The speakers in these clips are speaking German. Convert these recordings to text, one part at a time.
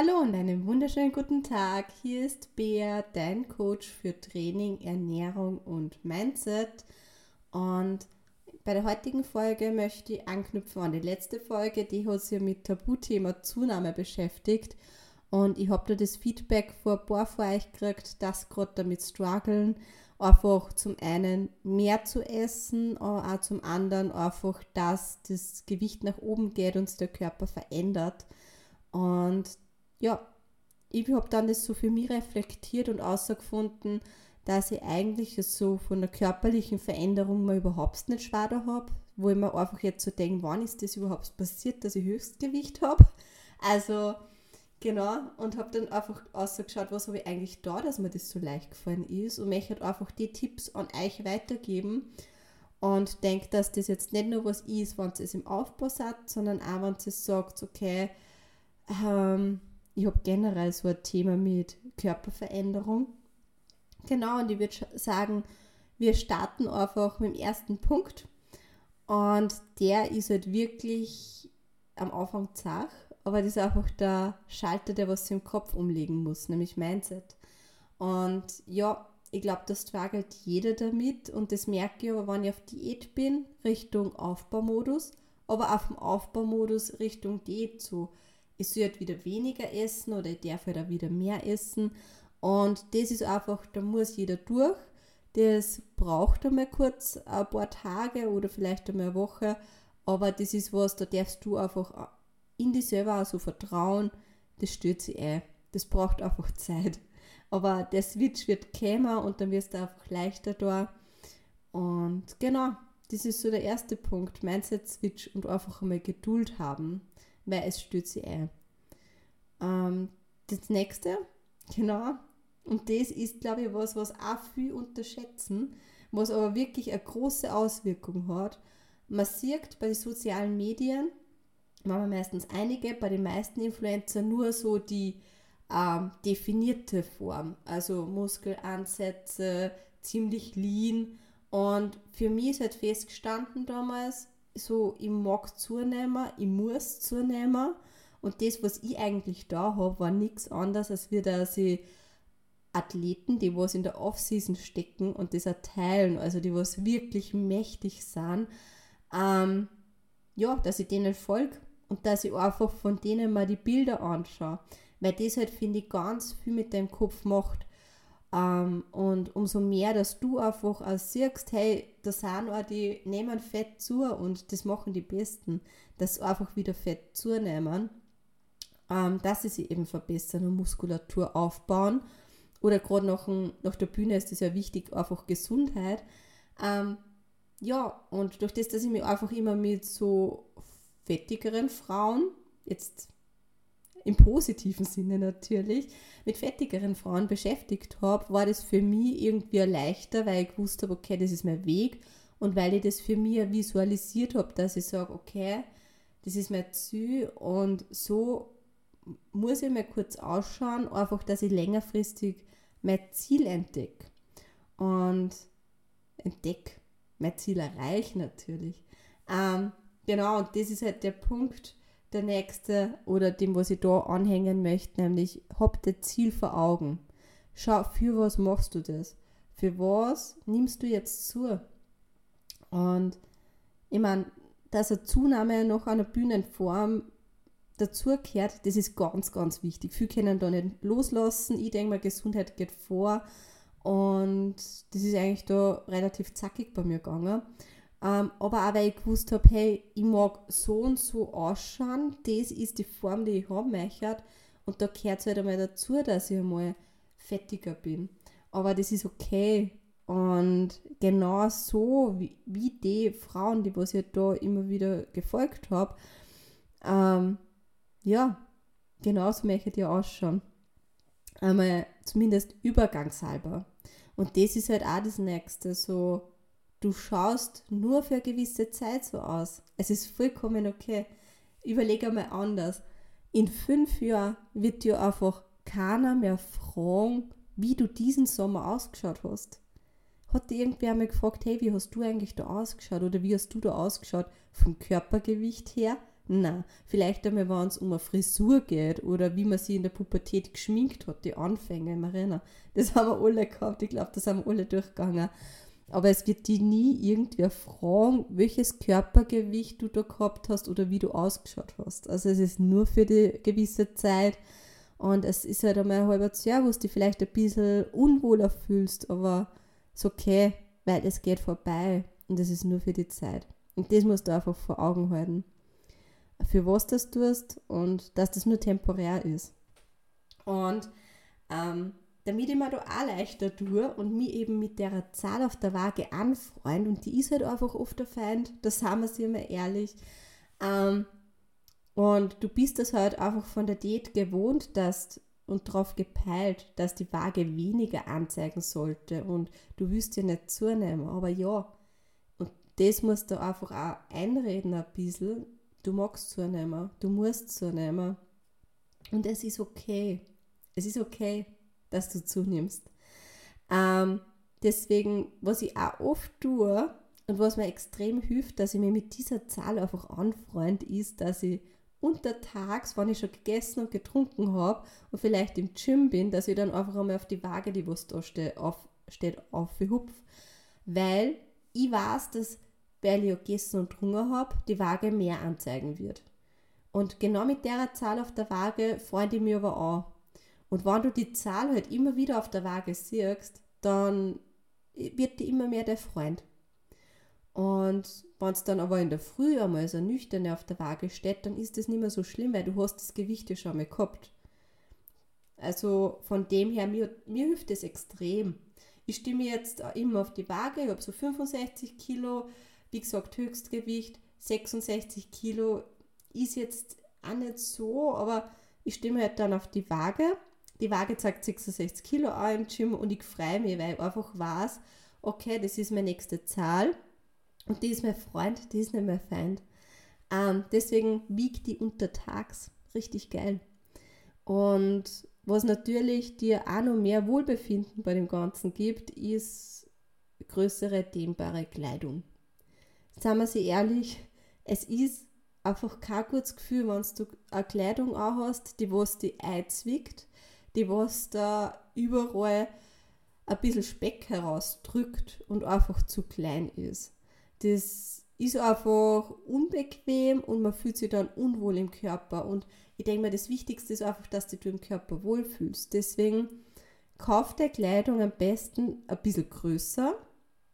Hallo und einen wunderschönen guten Tag. Hier ist Bea, dein Coach für Training, Ernährung und Mindset. Und bei der heutigen Folge möchte ich anknüpfen an die letzte Folge, die hat sich mit Tabuthema Zunahme beschäftigt. Und ich habe da das Feedback vor ein paar von euch gekriegt, dass gerade damit strugglen, einfach zum einen mehr zu essen, aber auch zum anderen einfach, dass das Gewicht nach oben geht und sich der Körper verändert. Und ja, ich habe dann das so für mich reflektiert und herausgefunden, dass ich eigentlich so von der körperlichen Veränderung mal überhaupt nicht schwer habe, wo ich mir einfach jetzt so denke, wann ist das überhaupt passiert, dass ich Höchstgewicht habe. Also genau, und habe dann einfach ausgeschaut, was habe ich eigentlich da, dass mir das so leicht gefallen ist und möchte halt einfach die Tipps an euch weitergeben und denke, dass das jetzt nicht nur was ist, wenn es im Aufbau seid, sondern auch, wenn es sagt, okay, ähm, ich habe generell so ein Thema mit Körperveränderung. Genau, und ich würde sagen, wir starten einfach mit dem ersten Punkt. Und der ist halt wirklich am Anfang zach, aber das ist einfach der Schalter, der was im Kopf umlegen muss, nämlich Mindset. Und ja, ich glaube, das struggelt jeder damit und das merke ich aber, wenn ich auf Diät bin, Richtung Aufbaumodus, aber auf dem Aufbaumodus Richtung Diät zu ich soll halt wieder weniger essen oder ich darf halt auch wieder mehr essen. Und das ist einfach, da muss jeder durch. Das braucht einmal kurz ein paar Tage oder vielleicht einmal eine Woche. Aber das ist was, da darfst du einfach in dich selber auch so vertrauen. Das stört sich ein. Das braucht einfach Zeit. Aber der Switch wird kämer und dann wirst du einfach leichter da. Und genau, das ist so der erste Punkt. Mindset-Switch und einfach einmal Geduld haben weil es stürzt sie ein. Ähm, das nächste, genau, und das ist, glaube ich, was, was auch viel unterschätzen, was aber wirklich eine große Auswirkung hat. Man sieht bei den sozialen Medien, machen meistens einige, bei den meisten Influencer nur so die ähm, definierte Form, also Muskelansätze, ziemlich lean. Und für mich ist halt festgestanden damals, so, ich mag zunehmen, ich muss zunehmen. Und das, was ich eigentlich da habe, war nichts anderes, als wir da sie Athleten, die was in der Offseason stecken und das erteilen, also die was wirklich mächtig sind, ähm, ja, dass ich denen folge und dass ich einfach von denen mal die Bilder anschaue. Weil das halt, finde ich, ganz viel mit deinem Kopf macht. Ähm, und umso mehr, dass du einfach auch siehst, hey, da sind auch die nehmen Fett zu und das machen die Besten, dass sie einfach wieder Fett zunehmen, ähm, dass sie sich eben verbessern und Muskulatur aufbauen. Oder gerade nach, nach der Bühne ist das ja wichtig, einfach Gesundheit. Ähm, ja, und durch das, dass ich mich einfach immer mit so fettigeren Frauen, jetzt im positiven Sinne natürlich, mit fettigeren Frauen beschäftigt habe, war das für mich irgendwie leichter, weil ich gewusst habe, okay, das ist mein Weg und weil ich das für mich visualisiert habe, dass ich sage, okay, das ist mein Ziel und so muss ich mal kurz ausschauen, einfach, dass ich längerfristig mein Ziel entdecke und entdecke, mein Ziel erreiche natürlich. Ähm, genau, und das ist halt der Punkt, der nächste oder dem, was ich da anhängen möchte, nämlich hab das Ziel vor Augen. Schau, für was machst du das? Für was nimmst du jetzt zu? Und ich meine, dass eine Zunahme nach einer Bühnenform dazugehört, das ist ganz, ganz wichtig. Viele können da nicht loslassen. Ich denke mal, Gesundheit geht vor. Und das ist eigentlich da relativ zackig bei mir gegangen. Ähm, aber auch weil ich gewusst habe, hey, ich mag so und so ausschauen, das ist die Form, die ich haben möchte. Und da gehört es halt einmal dazu, dass ich einmal fettiger bin. Aber das ist okay. Und genau so wie, wie die Frauen, die was ich da immer wieder gefolgt habe, ähm, ja, genauso möchte ich ausschauen. Einmal zumindest übergangshalber. Und das ist halt auch das Nächste, so du schaust nur für eine gewisse Zeit so aus. Es ist vollkommen okay. Überleg einmal anders. In fünf Jahren wird dir einfach keiner mehr fragen, wie du diesen Sommer ausgeschaut hast. Hat dir irgendwer einmal gefragt, hey, wie hast du eigentlich da ausgeschaut oder wie hast du da ausgeschaut vom Körpergewicht her? Na, vielleicht einmal, wenn es um eine Frisur geht oder wie man sie in der Pubertät geschminkt hat, die Anfänge im Arena. Das haben wir alle gehabt, ich glaube, das haben wir alle durchgegangen. Aber es wird die nie irgendwer fragen, welches Körpergewicht du da gehabt hast oder wie du ausgeschaut hast. Also es ist nur für die gewisse Zeit und es ist halt einmal ein halber du dich vielleicht ein bisschen unwohler fühlst, aber ist okay, weil es geht vorbei und es ist nur für die Zeit. Und das musst du einfach vor Augen halten. Für was das tust und dass das nur temporär ist. Und ähm, damit ich mir da auch leichter tue und mich eben mit der Zahl auf der Waage anfreund und die ist halt einfach oft der Feind, das sagen wir sich immer ehrlich. Ähm, und du bist das halt einfach von der Diät gewohnt, dass und darauf gepeilt, dass die Waage weniger anzeigen sollte und du willst ja nicht zunehmen, aber ja, und das musst du einfach auch einreden ein bisschen, du magst zunehmen, du musst zunehmen und es ist okay, es ist okay dass du zunimmst. Ähm, deswegen, was ich auch oft tue und was mir extrem hilft, dass ich mir mit dieser Zahl einfach anfreund, ist, dass ich untertags, wenn ich schon gegessen und getrunken habe und vielleicht im Gym bin, dass ich dann einfach einmal auf die Waage, die was da steht, auf, steht aufhupf. Weil ich weiß, dass, weil ich gegessen und getrunken habe, die Waage mehr anzeigen wird. Und genau mit der Zahl auf der Waage freue ich mich aber an. Und wenn du die Zahl halt immer wieder auf der Waage siehst, dann wird die immer mehr der Freund. Und wenn es dann aber in der Früh einmal so nüchtern auf der Waage steht, dann ist das nicht mehr so schlimm, weil du hast das Gewicht ja schon mal gehabt. Also von dem her, mir, mir hilft das extrem. Ich stimme jetzt immer auf die Waage, ich habe so 65 Kilo, wie gesagt Höchstgewicht, 66 Kilo ist jetzt auch nicht so, aber ich stimme halt dann auf die Waage die Waage zeigt 66 Kilo auch im Gym und ich freue mich, weil ich einfach weiß, okay, das ist meine nächste Zahl und die ist mein Freund, die ist nicht mein Feind. Ähm, deswegen wiegt die untertags. Richtig geil. Und was natürlich dir auch noch mehr Wohlbefinden bei dem Ganzen gibt, ist größere dehnbare Kleidung. Sagen wir sie ehrlich, es ist einfach kein gutes Gefühl, wenn du eine Kleidung auch hast, die was die einzwickt die was da überall ein bisschen Speck herausdrückt und einfach zu klein ist. Das ist einfach unbequem und man fühlt sich dann unwohl im Körper. Und ich denke mir, das Wichtigste ist einfach, dass du dich im Körper wohlfühlst. Deswegen kauf der Kleidung am besten ein bisschen größer.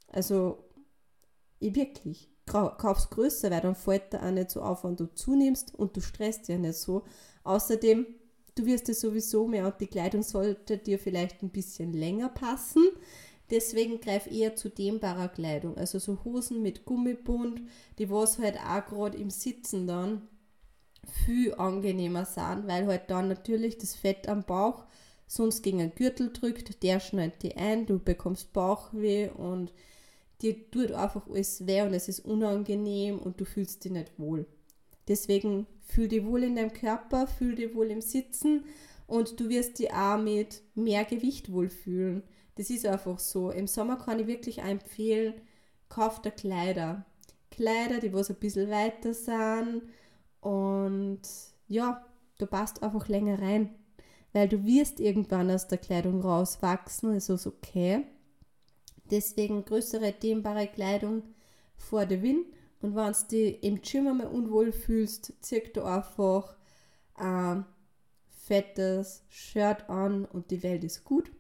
Also ich wirklich, kauf's größer, weil dann fällt da auch nicht so auf, wenn du zunimmst und du stresst ja nicht so. Außerdem Du wirst es sowieso mehr und die Kleidung sollte dir vielleicht ein bisschen länger passen. Deswegen greif eher zu dehnbarer Kleidung, also so Hosen mit Gummibund, die was halt auch gerade im Sitzen dann viel angenehmer sind, weil halt dann natürlich das Fett am Bauch sonst gegen einen Gürtel drückt, der schneidet die ein, du bekommst Bauchweh und dir tut einfach alles weh und es ist unangenehm und du fühlst dich nicht wohl. Deswegen fühl dich wohl in deinem Körper, fühl dich wohl im Sitzen und du wirst dich auch mit mehr Gewicht wohlfühlen. Das ist einfach so. Im Sommer kann ich wirklich empfehlen, kauf dir Kleider. Kleider, die was ein bisschen weiter sind und ja, du passt einfach länger rein, weil du wirst irgendwann aus der Kleidung rauswachsen, also ist okay. Deswegen größere dehnbare Kleidung vor der Wind und wenn du dich im Gym einmal unwohl fühlst, zieh du einfach ein fettes Shirt an und die Welt ist gut.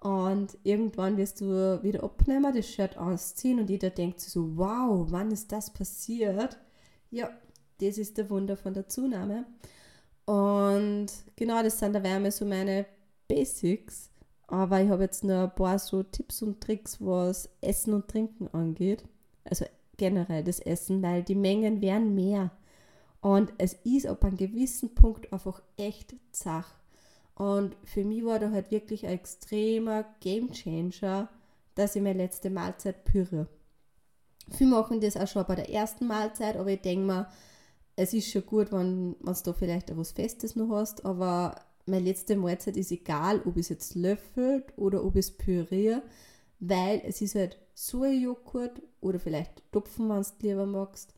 Und irgendwann wirst du wieder abnehmen, das Shirt ausziehen und jeder denkt so, wow, wann ist das passiert? Ja, das ist der Wunder von der Zunahme. Und genau, das sind da wären so meine Basics. Aber ich habe jetzt noch ein paar so Tipps und Tricks, was Essen und Trinken angeht. Also generell das Essen, weil die Mengen werden mehr. Und es ist ab einem gewissen Punkt einfach echt zach. Und für mich war da halt wirklich ein extremer Game Changer, dass ich meine letzte Mahlzeit püre. Viele machen das auch schon bei der ersten Mahlzeit, aber ich denke mir, es ist schon gut, wenn du da vielleicht etwas Festes noch hast, aber meine letzte Mahlzeit ist egal, ob ich es jetzt löffelt oder ob ich es püriere, weil es ist halt Sojajoghurt oder vielleicht Topfen, wenn du lieber magst,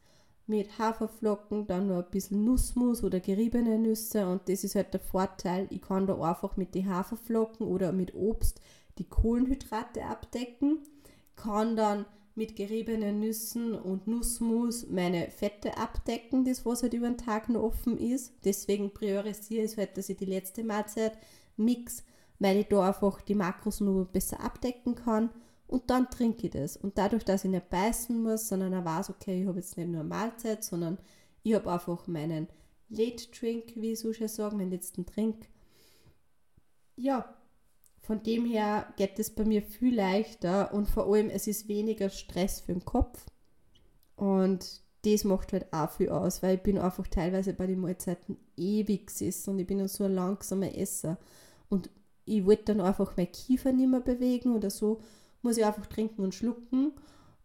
mit Haferflocken, dann noch ein bisschen Nussmus oder geriebene Nüsse und das ist halt der Vorteil, ich kann da einfach mit den Haferflocken oder mit Obst die Kohlenhydrate abdecken, kann dann mit geriebenen Nüssen und Nussmus meine Fette abdecken, das was halt über den Tag noch offen ist. Deswegen priorisiere ich halt, dass ich die letzte Mahlzeit mix, weil ich da einfach die Makros nur besser abdecken kann und dann trinke ich das. Und dadurch, dass ich nicht beißen muss, sondern er weiß, okay, ich habe jetzt nicht nur eine Mahlzeit, sondern ich habe einfach meinen Late Drink, wie ich so schön sagen, meinen letzten Trink. Ja, von dem her geht es bei mir viel leichter und vor allem es ist weniger Stress für den Kopf. Und das macht halt auch viel aus, weil ich bin einfach teilweise bei den Mahlzeiten ewig gesessen und ich bin so ein langsamer Esser. Und ich wollte dann einfach mein Kiefer nicht mehr bewegen oder so muss ich einfach trinken und schlucken.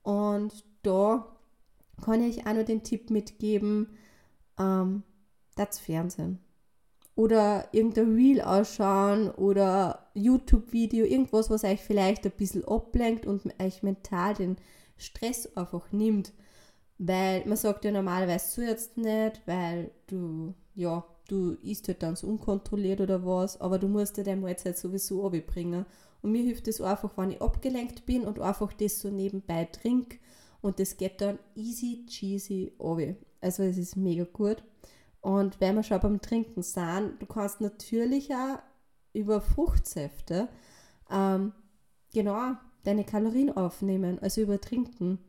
Und da kann ich auch nur den Tipp mitgeben, ähm, das Fernsehen. Oder irgendein Reel ausschauen oder YouTube-Video, irgendwas, was euch vielleicht ein bisschen ablenkt und euch mental den Stress einfach nimmt. Weil man sagt ja normalerweise so jetzt nicht, weil du, ja, du isst halt dann so unkontrolliert oder was, aber du musst dir deine Mahlzeit sowieso abbringen. Und mir hilft es einfach, wenn ich abgelenkt bin und einfach das so nebenbei trinke. Und das geht dann easy cheesy runter. Also es ist mega gut. Und wenn wir schon beim Trinken sind, du kannst natürlich auch über Fruchtsäfte ähm, genau deine Kalorien aufnehmen, also über Trinken.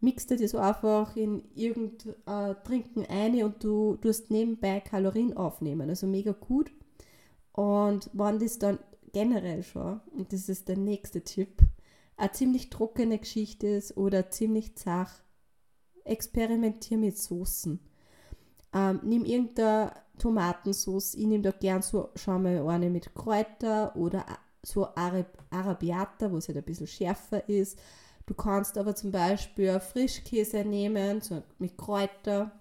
Mixt dir das einfach in irgendein äh, Trinken ein und du tust nebenbei Kalorien aufnehmen. Also mega gut. Und wenn das dann generell schon, und das ist der nächste Tipp, eine ziemlich trockene Geschichte ist oder ziemlich zach, experimentiere mit Soßen. Ähm, nimm irgendeine Tomatensauce, ich nehme da gern so, schau mal eine mit Kräuter oder so Arab Arabiata, wo es halt ein bisschen schärfer ist. Du kannst aber zum Beispiel Frischkäse nehmen, so mit Kräuter.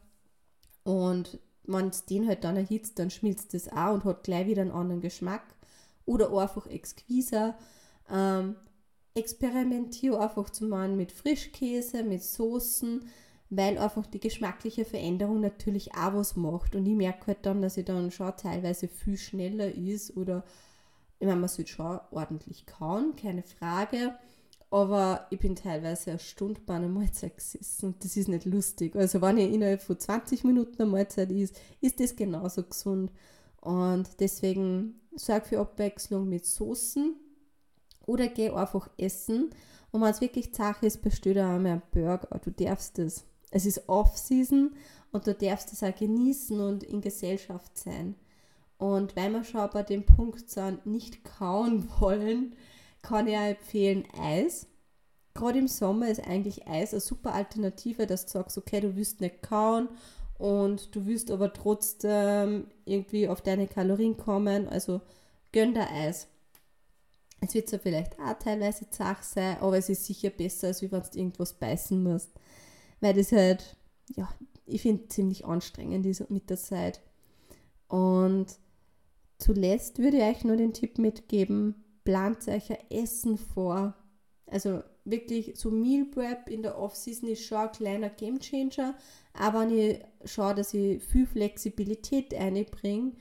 Und wenn es den halt dann erhitzt, dann schmilzt das auch und hat gleich wieder einen anderen Geschmack oder einfach exquiser. Ähm, experimentiere einfach zum einen mit Frischkäse, mit Soßen, weil einfach die geschmackliche Veränderung natürlich auch was macht. Und ich merke halt dann, dass ich dann schon teilweise viel schneller ist oder ich meine, man sollte schon ordentlich kauen, keine Frage. Aber ich bin teilweise eine Stunde bei einer Mahlzeit gesessen und das ist nicht lustig. Also wenn ich innerhalb von 20 Minuten eine Mahlzeit ist, ist das genauso gesund. Und deswegen sorg für Abwechslung mit Soßen oder geh einfach essen. Und wenn es wirklich zach ist, bestell dir einmal einen Burger. Du darfst es. Es ist Off-Season und du darfst es auch genießen und in Gesellschaft sein. Und weil wir schon bei dem Punkt sind, nicht kauen wollen, kann ich auch empfehlen Eis. Gerade im Sommer ist eigentlich Eis eine super Alternative, dass du sagst, okay, du willst nicht kauen und du willst aber trotzdem irgendwie auf deine Kalorien kommen, also gönn dir Eis. Es wird zwar vielleicht auch teilweise zach sein, aber es ist sicher besser, als wenn du irgendwas beißen musst. Weil das halt, ja, ich finde ziemlich anstrengend ist mit der Zeit. Und zuletzt würde ich euch nur den Tipp mitgeben, plant euch ein Essen vor. Also wirklich so Meal Prep in der Off-Season ist schon ein kleiner Game Changer, aber wenn ich schaue, dass ich viel Flexibilität einbringe,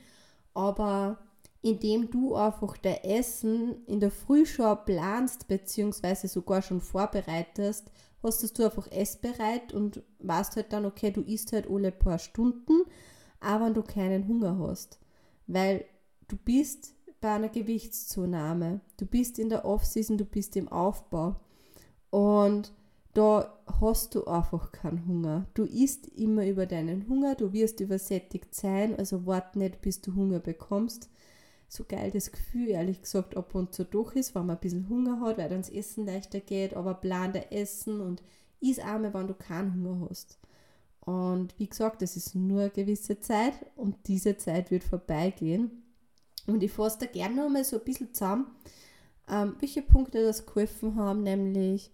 aber indem du einfach dein Essen in der Früh schon planst, beziehungsweise sogar schon vorbereitest, hast du einfach essbereit und weißt halt dann, okay, du isst halt alle paar Stunden, aber wenn du keinen Hunger hast. Weil du bist bei einer Gewichtszunahme, du bist in der Off-Season, du bist im Aufbau. Und da hast du einfach keinen Hunger. Du isst immer über deinen Hunger, du wirst übersättigt sein, also warte nicht, bis du Hunger bekommst. So geil das Gefühl, ehrlich gesagt, ab und zu doch ist, wenn man ein bisschen Hunger hat, weil dann das Essen leichter geht, aber plan der Essen und iss einmal, wenn du keinen Hunger hast. Und wie gesagt, das ist nur eine gewisse Zeit und diese Zeit wird vorbeigehen. Und ich fasse da gerne noch mal so ein bisschen zusammen, ähm, welche Punkte das geholfen haben, nämlich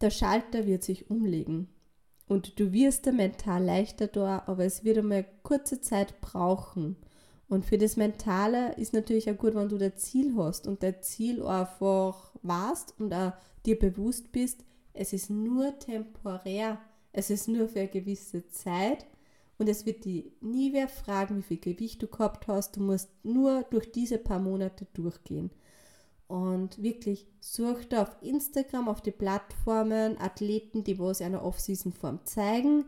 der Schalter wird sich umlegen. Und du wirst da mental leichter da, aber es wird einmal kurze Zeit brauchen. Und für das Mentale ist natürlich auch gut, wenn du dein Ziel hast und dein Ziel einfach warst und auch dir bewusst bist, es ist nur temporär. Es ist nur für eine gewisse Zeit und es wird die nie wer fragen, wie viel Gewicht du gehabt hast. Du musst nur durch diese paar Monate durchgehen. Und wirklich such da auf Instagram, auf die Plattformen Athleten, die was in einer Off-Season-Form zeigen.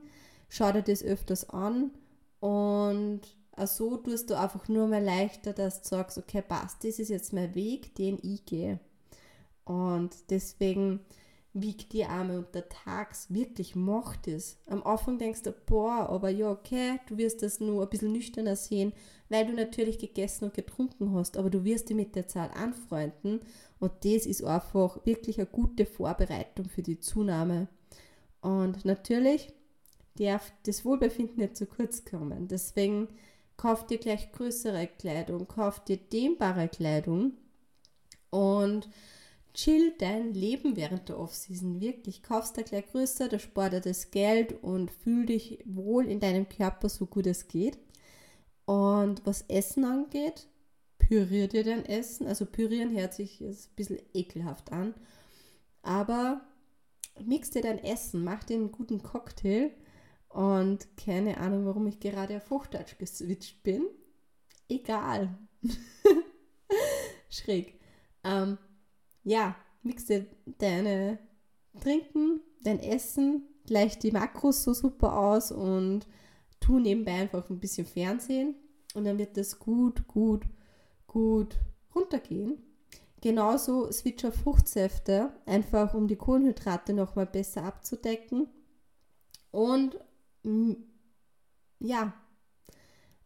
Schau dir das öfters an und so tust du einfach nur mal leichter, dass du sagst, okay, passt, das ist jetzt mein Weg, den ich gehe. Und deswegen wiegt die Arme untertags, wirklich macht es. Am Anfang denkst du, boah, aber ja, okay, du wirst das nur ein bisschen nüchterner sehen, weil du natürlich gegessen und getrunken hast, aber du wirst dich mit der Zahl anfreunden und das ist einfach wirklich eine gute Vorbereitung für die Zunahme. Und natürlich darf das Wohlbefinden nicht zu kurz kommen. Deswegen kauf dir gleich größere Kleidung, kauf dir dehnbare Kleidung und chill dein Leben während der Offseason wirklich. Kaufst da gleich größer, da spart das Geld und fühl dich wohl in deinem Körper so gut es geht. Und was Essen angeht, pürier dir dein Essen. Also pürieren hört sich ein bisschen ekelhaft an. Aber mix dir dein Essen, mach dir einen guten Cocktail. Und keine Ahnung, warum ich gerade auf Hochdeutsch geswitcht bin. Egal. Schräg. Ähm, ja, mixe deine Trinken, dein Essen, gleich die Makros so super aus und tu nebenbei einfach ein bisschen Fernsehen und dann wird das gut, gut, gut runtergehen. Genauso switch auf Fruchtsäfte, einfach um die Kohlenhydrate nochmal besser abzudecken. Und ja,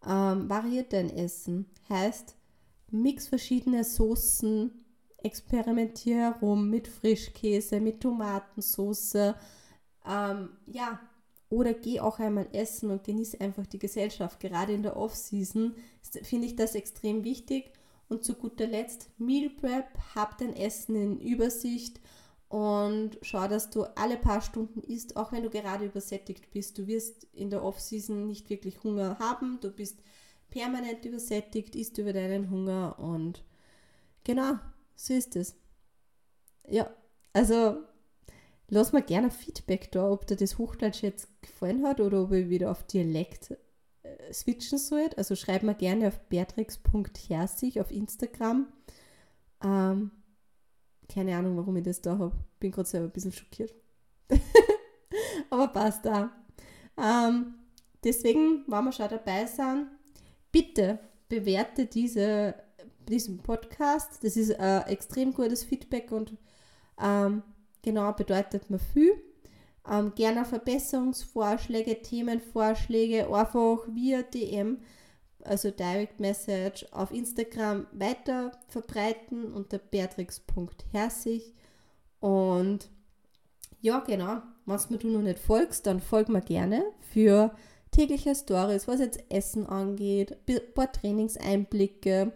ähm, variiert dein Essen. Heißt, mix verschiedene Soßen, experimentiere herum mit Frischkäse, mit Tomatensauce. Ähm, ja, oder geh auch einmal essen und genieße einfach die Gesellschaft. Gerade in der Off-Season finde ich das extrem wichtig. Und zu guter Letzt, Meal Prep, hab dein Essen in Übersicht und schau, dass du alle paar Stunden isst, auch wenn du gerade übersättigt bist. Du wirst in der Off-Season nicht wirklich Hunger haben. Du bist permanent übersättigt, isst über deinen Hunger und genau, so ist es. Ja, also lass mir gerne Feedback da, ob dir das Hochdeutsch jetzt gefallen hat oder ob ich wieder auf Dialekt äh, switchen soll. Also schreib mir gerne auf beatrix.herzig auf Instagram. Ähm, keine Ahnung, warum ich das da habe. Bin gerade selber ein bisschen schockiert. Aber passt da. Ähm, deswegen, wenn wir schon dabei sind, bitte bewerte diese diesem Podcast. Das ist ein äh, extrem gutes Feedback und ähm, genau bedeutet mir viel. Ähm, gerne Verbesserungsvorschläge, Themenvorschläge, einfach via DM, also Direct Message auf Instagram weiter verbreiten unter beatrix.herzig. Und ja, genau, wenn du noch nicht folgst, dann folg mir gerne für tägliche Stories, was jetzt Essen angeht, ein paar Trainingseinblicke,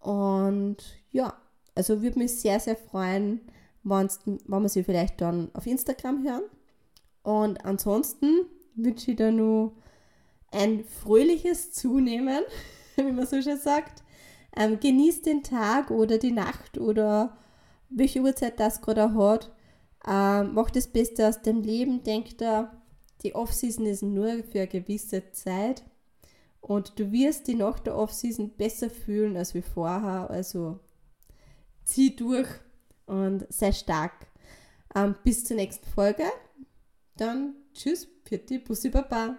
und ja, also würde mich sehr, sehr freuen, wenn wir sie vielleicht dann auf Instagram hören. Und ansonsten wünsche ich dir nur ein fröhliches Zunehmen, wie man so schön sagt. Ähm, genießt den Tag oder die Nacht oder welche Uhrzeit das gerade hat. Ähm, mach das Beste aus dem Leben. Denk da, die Off-Season ist nur für eine gewisse Zeit. Und du wirst dich nach der Offseason besser fühlen als wie vorher. Also zieh durch und sei stark. Ähm, bis zur nächsten Folge. Dann tschüss, Pitti, Bussi Baba.